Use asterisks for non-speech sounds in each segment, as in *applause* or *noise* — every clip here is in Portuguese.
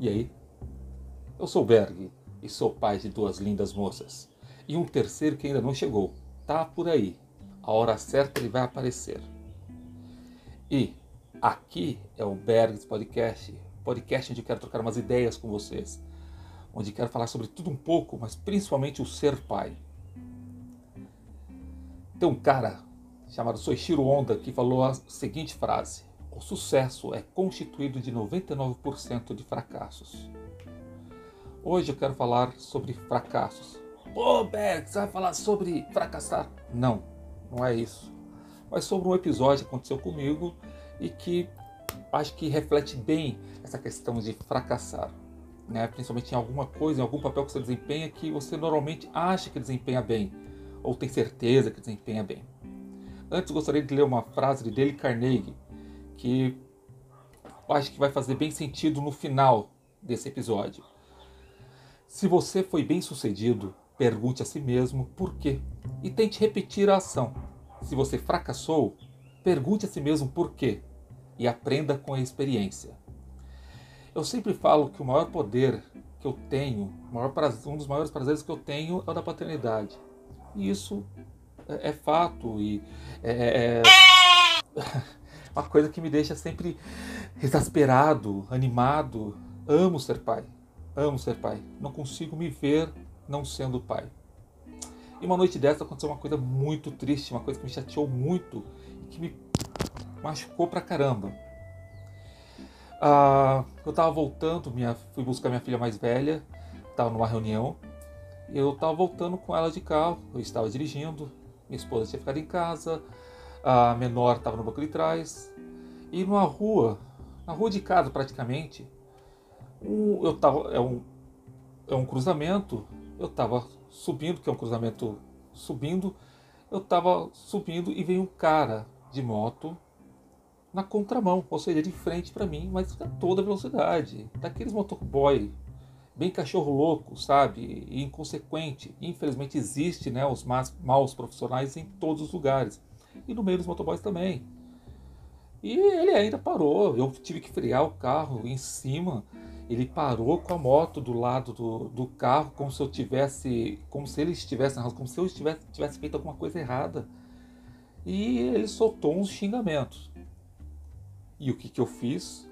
E aí? Eu sou Berg e sou pai de duas lindas moças. E um terceiro que ainda não chegou. Tá por aí. A hora certa ele vai aparecer. E aqui é o Bergs Podcast, podcast onde eu quero trocar umas ideias com vocês, onde quero falar sobre tudo um pouco, mas principalmente o ser pai. Tem um cara chamado Soichiro Honda que falou a seguinte frase: O sucesso é constituído de 99% de fracassos. Hoje eu quero falar sobre fracassos. Pô, Berg, você vai falar sobre fracassar? Não, não é isso. Mas sobre um episódio que aconteceu comigo e que acho que reflete bem essa questão de fracassar. Né? Principalmente em alguma coisa, em algum papel que você desempenha que você normalmente acha que desempenha bem, ou tem certeza que desempenha bem. Antes gostaria de ler uma frase de Dale Carnegie, que acho que vai fazer bem sentido no final desse episódio. Se você foi bem sucedido, pergunte a si mesmo por quê e tente repetir a ação. Se você fracassou, pergunte a si mesmo por quê e aprenda com a experiência. Eu sempre falo que o maior poder que eu tenho, um dos maiores prazeres que eu tenho é o da paternidade. E isso é, é fato e é, é, é *laughs* uma coisa que me deixa sempre exasperado, animado. Amo ser pai, amo ser pai. Não consigo me ver não sendo pai. E uma noite dessa aconteceu uma coisa muito triste, uma coisa que me chateou muito e que me machucou pra caramba. Ah, eu tava voltando, minha, fui buscar minha filha mais velha, tava numa reunião, eu tava voltando com ela de carro, eu estava dirigindo, minha esposa tinha ficado em casa, a menor estava no banco de trás, e numa rua, na rua de casa praticamente, um, eu tava, é um, é um cruzamento, eu estava subindo, que é um cruzamento subindo, eu estava subindo e veio um cara de moto na contramão, ou seja, de frente para mim, mas a toda velocidade. Daqueles motoboy bem cachorro louco, sabe? E inconsequente. Infelizmente existe, né, os más, maus profissionais em todos os lugares. E no meio dos motoboys também. E ele ainda parou. Eu tive que frear o carro em cima. Ele parou com a moto do lado do, do carro, como se eu tivesse, como se ele estivesse como se eu estivesse, tivesse feito alguma coisa errada. E ele soltou uns xingamentos. E o que, que eu fiz?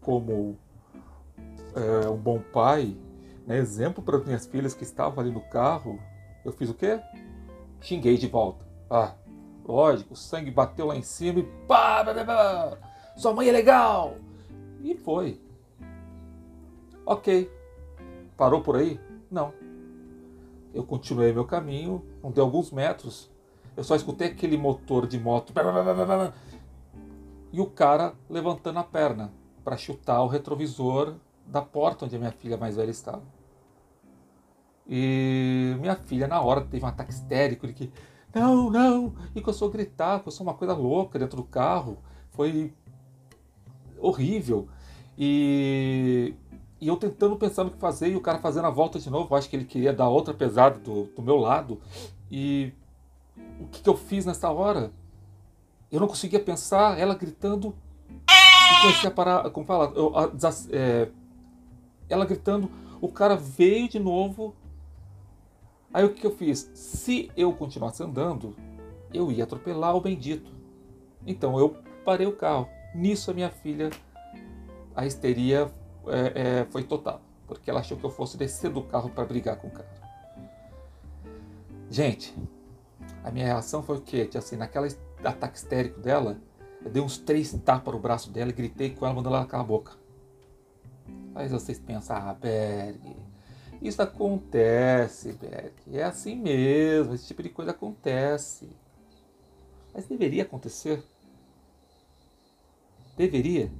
Como é, um bom pai, né, exemplo para minhas filhas que estavam ali no carro, eu fiz o quê? Xinguei de volta. Ah, lógico, o sangue bateu lá em cima e pá, pá, pá, sua mãe é legal! E foi. Ok. Parou por aí? Não. Eu continuei meu caminho, não deu alguns metros. Eu só escutei aquele motor de moto e o cara levantando a perna para chutar o retrovisor da porta onde a minha filha mais velha estava. E minha filha, na hora, teve um ataque histérico de que, não, não, e começou a gritar, começou uma coisa louca dentro do carro. Foi horrível. E, e eu tentando pensar no que fazer e o cara fazendo a volta de novo. Eu acho que ele queria dar outra pesada do, do meu lado. E o que, que eu fiz nessa hora? Eu não conseguia pensar, ela gritando. E comecei a parar, como fala, eu, a, é, ela gritando, o cara veio de novo. Aí o que eu fiz? Se eu continuasse andando, eu ia atropelar o bendito. Então eu parei o carro. Nisso a minha filha, a histeria é, é, foi total, porque ela achou que eu fosse descer do carro para brigar com o cara. Gente, a minha reação foi o quê? Assim, naquela ataque histérico dela, eu dei uns três tapas no braço dela e gritei com ela, mandando ela calar a boca. Aí vocês pensam, ah, Berg, isso acontece, Berg. É assim mesmo, esse tipo de coisa acontece. Mas deveria acontecer? Deveria?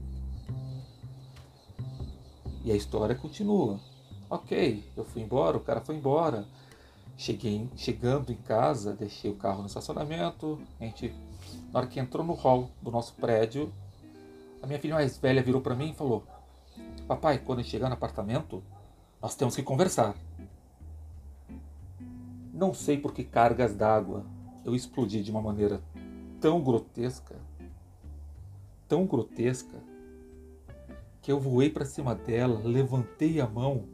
E a história continua. Ok, eu fui embora, o cara foi embora. Cheguei, chegando em casa, deixei o carro no estacionamento. A gente, na hora que entrou no hall do nosso prédio, a minha filha mais velha virou para mim e falou: Papai, quando chegar no apartamento, nós temos que conversar. Não sei por que cargas d'água eu explodi de uma maneira tão grotesca, tão grotesca, que eu voei para cima dela, levantei a mão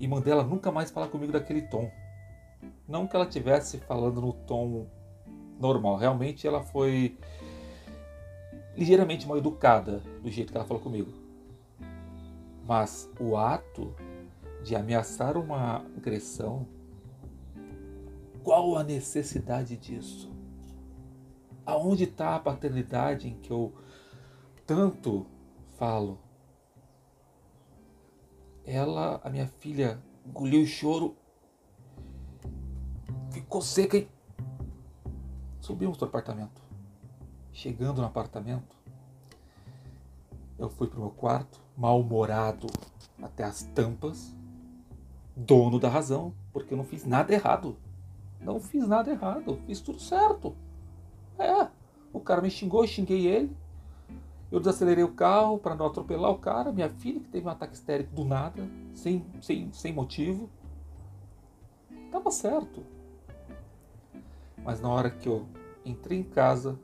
e mandei ela nunca mais falar comigo daquele tom. Não que ela tivesse falando no tom normal, realmente ela foi ligeiramente mal educada do jeito que ela falou comigo. Mas o ato de ameaçar uma agressão, qual a necessidade disso? Aonde está a paternidade em que eu tanto falo? Ela, a minha filha, engoliu o choro, ficou seca e subimos para o apartamento. Chegando no apartamento, eu fui para o meu quarto, mal-humorado até as tampas, dono da razão, porque eu não fiz nada errado. Não fiz nada errado, fiz tudo certo. É, o cara me xingou, eu xinguei ele. Eu desacelerei o carro para não atropelar o cara. Minha filha, que teve um ataque histérico do nada, sem, sem, sem motivo. Tava certo. Mas na hora que eu entrei em casa,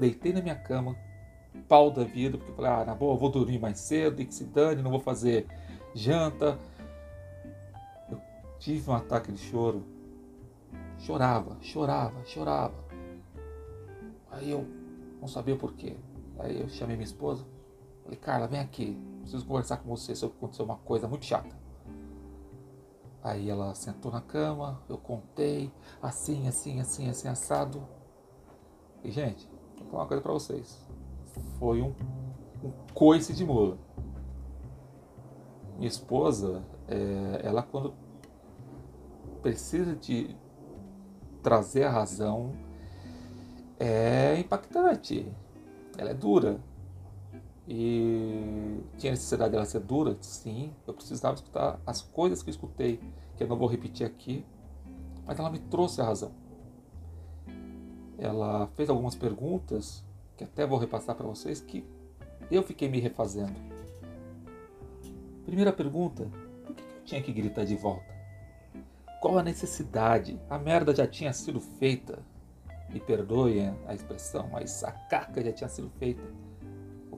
deitei na minha cama, pau da vida, porque eu falei, ah, na boa, eu vou dormir mais cedo, e que se dane, não vou fazer janta. Tive um ataque de choro. Chorava, chorava, chorava. Aí eu não sabia porquê. Aí eu chamei minha esposa, falei, Carla, vem aqui, preciso conversar com você se aconteceu uma coisa muito chata. Aí ela sentou na cama, eu contei, assim, assim, assim, assim, assado. E, gente, vou falar uma coisa pra vocês. Foi um, um coice de mula. Minha esposa, é, ela quando precisa de trazer a razão, é impactante. Ela é dura. E tinha necessidade dela ser dura? Sim, eu precisava escutar as coisas que eu escutei, que eu não vou repetir aqui, mas ela me trouxe a razão. Ela fez algumas perguntas, que até vou repassar para vocês, que eu fiquei me refazendo. Primeira pergunta: por que eu tinha que gritar de volta? Qual a necessidade? A merda já tinha sido feita. Me perdoem a expressão, mas a caca já tinha sido feita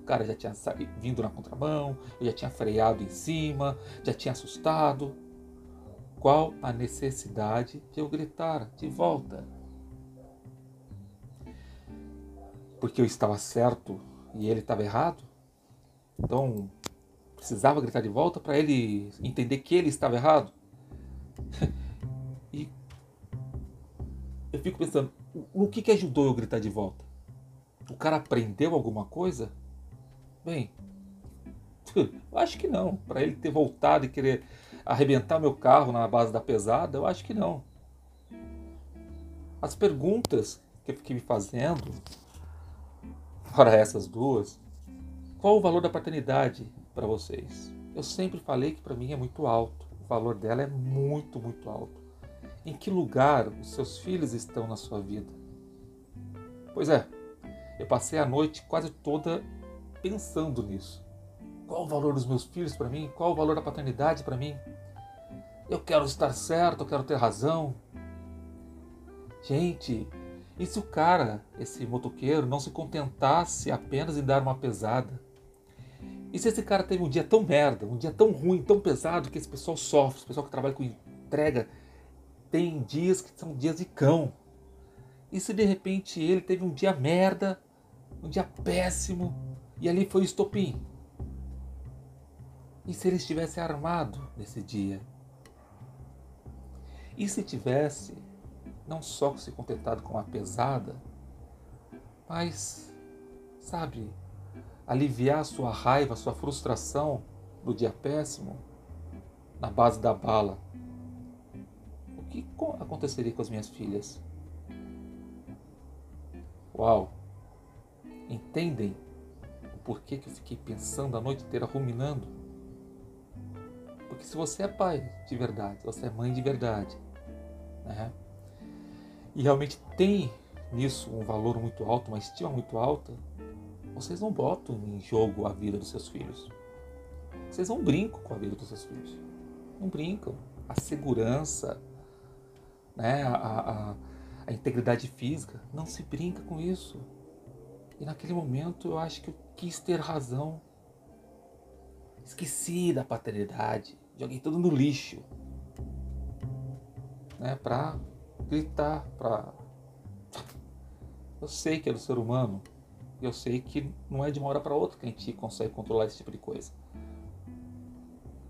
cara já tinha vindo na contramão, eu já tinha freado em cima, já tinha assustado. Qual a necessidade de eu gritar de volta? Porque eu estava certo e ele estava errado? Então, precisava gritar de volta para ele entender que ele estava errado? *laughs* fico pensando, o que, que ajudou eu gritar de volta? O cara aprendeu alguma coisa? Bem, *laughs* eu acho que não. Para ele ter voltado e querer arrebentar meu carro na base da pesada, eu acho que não. As perguntas que eu fiquei me fazendo, para essas duas, qual o valor da paternidade para vocês? Eu sempre falei que para mim é muito alto. O valor dela é muito, muito alto. Em que lugar os seus filhos estão na sua vida? Pois é, eu passei a noite quase toda pensando nisso. Qual o valor dos meus filhos para mim? Qual o valor da paternidade para mim? Eu quero estar certo, eu quero ter razão. Gente, e se o cara, esse motoqueiro, não se contentasse apenas em dar uma pesada? E se esse cara teve um dia tão merda, um dia tão ruim, tão pesado, que esse pessoal sofre, esse pessoal que trabalha com entrega, tem dias que são dias de cão. E se de repente ele teve um dia merda, um dia péssimo, e ali foi o estopim. E se ele estivesse armado nesse dia? E se tivesse não só se contentado com a pesada, mas, sabe, aliviar sua raiva, sua frustração do dia péssimo na base da bala? O que aconteceria com as minhas filhas? Uau! Entendem por que, que eu fiquei pensando a noite inteira, ruminando? Porque se você é pai de verdade, você é mãe de verdade, né? e realmente tem nisso um valor muito alto, uma estima muito alta, vocês não botam em jogo a vida dos seus filhos. Vocês não brincam com a vida dos seus filhos. Não brincam. A segurança, né? a, a, a integridade física, não se brinca com isso. E naquele momento eu acho que eu quis ter razão. Esqueci da paternidade. Joguei tudo no lixo. Né, pra gritar, pra. Eu sei que é do ser humano. Eu sei que não é de uma hora para outra que a gente consegue controlar esse tipo de coisa.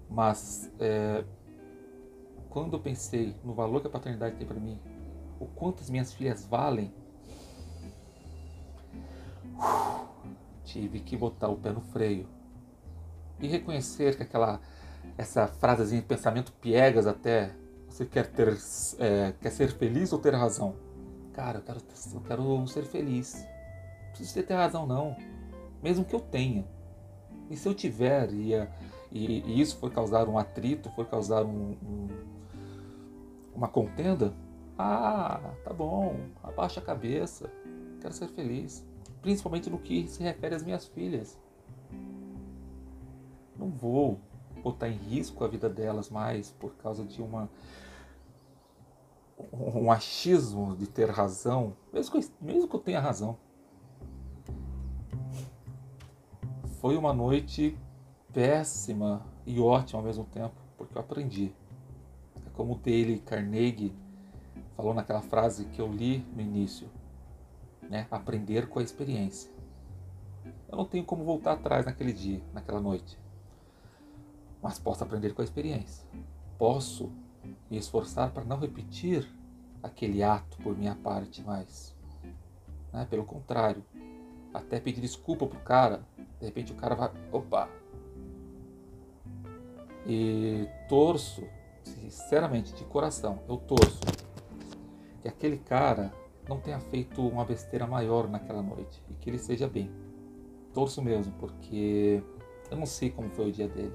Mas é, quando eu pensei no valor que a paternidade tem para mim, o quanto as minhas filhas valem, tive que botar o pé no freio e reconhecer que aquela essa frasezinha de pensamento piegas até você quer ter é, quer ser feliz ou ter razão? Cara eu quero eu quero ser feliz. Não preciso ter razão não. Mesmo que eu tenha. E se eu tiver e, e, e isso for causar um atrito for causar um, um, uma contenda? Ah tá bom. Abaixa a cabeça. Quero ser feliz. Principalmente no que se refere às minhas filhas. Não vou botar em risco a vida delas mais por causa de uma um achismo de ter razão, mesmo que, eu, mesmo que eu tenha razão. Foi uma noite péssima e ótima ao mesmo tempo, porque eu aprendi. Como Dale Carnegie falou naquela frase que eu li no início, né? Aprender com a experiência. Eu não tenho como voltar atrás naquele dia, naquela noite mas posso aprender com a experiência. Posso me esforçar para não repetir aquele ato por minha parte mais. Né? Pelo contrário, até pedir desculpa pro cara, de repente o cara vai, opa. E torço, sinceramente, de coração, eu torço que aquele cara não tenha feito uma besteira maior naquela noite e que ele seja bem. Torço mesmo, porque eu não sei como foi o dia dele.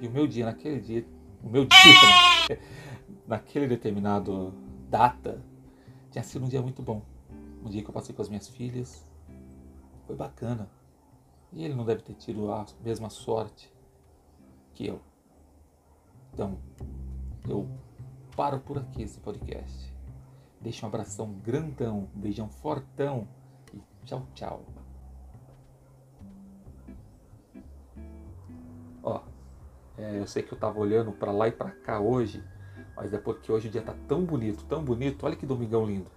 E o meu dia, naquele dia, o meu dia, *laughs* naquele determinado data, tinha sido um dia muito bom. Um dia que eu passei com as minhas filhas. Foi bacana. E ele não deve ter tido a mesma sorte que eu. Então, eu paro por aqui esse podcast. Deixa um abração grandão, um beijão fortão e tchau, tchau. Ó, é, eu sei que eu estava olhando para lá e para cá hoje, mas é porque hoje o dia está tão bonito, tão bonito. Olha que domingão lindo.